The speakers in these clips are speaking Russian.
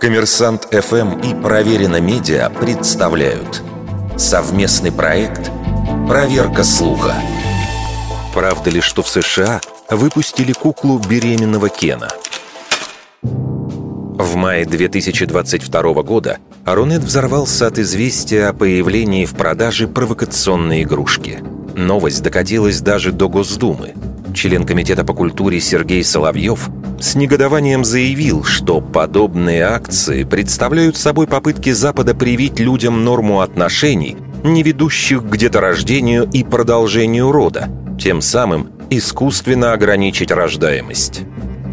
Коммерсант ФМ и Проверено Медиа представляют совместный проект «Проверка слуха». Правда ли, что в США выпустили куклу беременного Кена? В мае 2022 года Рунет взорвался от известия о появлении в продаже провокационной игрушки. Новость докатилась даже до Госдумы. Член Комитета по культуре Сергей Соловьев с негодованием заявил, что подобные акции представляют собой попытки Запада привить людям норму отношений, не ведущих к деторождению и продолжению рода, тем самым искусственно ограничить рождаемость.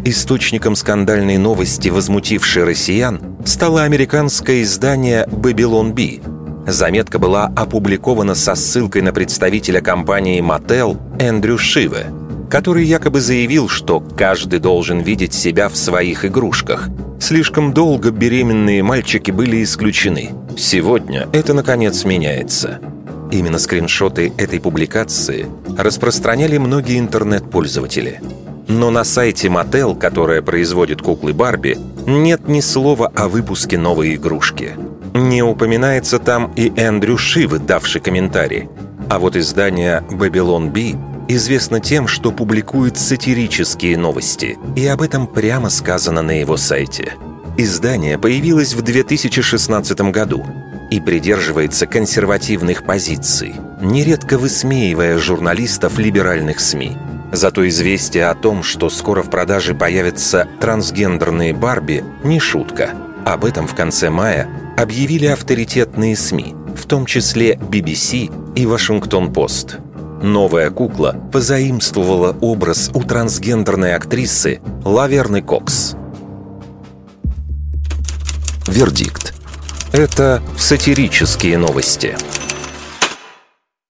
Источником скандальной новости, возмутившей россиян, стало американское издание «Babylon Би». Заметка была опубликована со ссылкой на представителя компании Mattel Эндрю Шиве – который якобы заявил, что каждый должен видеть себя в своих игрушках. Слишком долго беременные мальчики были исключены. Сегодня это, наконец, меняется. Именно скриншоты этой публикации распространяли многие интернет-пользователи. Но на сайте Mattel, которая производит куклы Барби, нет ни слова о выпуске новой игрушки. Не упоминается там и Эндрю Шивы, давший комментарий. А вот издание «Babylon Bee» известно тем, что публикует сатирические новости, и об этом прямо сказано на его сайте. Издание появилось в 2016 году и придерживается консервативных позиций, нередко высмеивая журналистов либеральных СМИ. Зато известие о том, что скоро в продаже появятся трансгендерные Барби, не шутка. Об этом в конце мая объявили авторитетные СМИ, в том числе BBC и Вашингтон-Пост. Новая кукла позаимствовала образ у трансгендерной актрисы Лаверны Кокс. Вердикт. Это сатирические новости.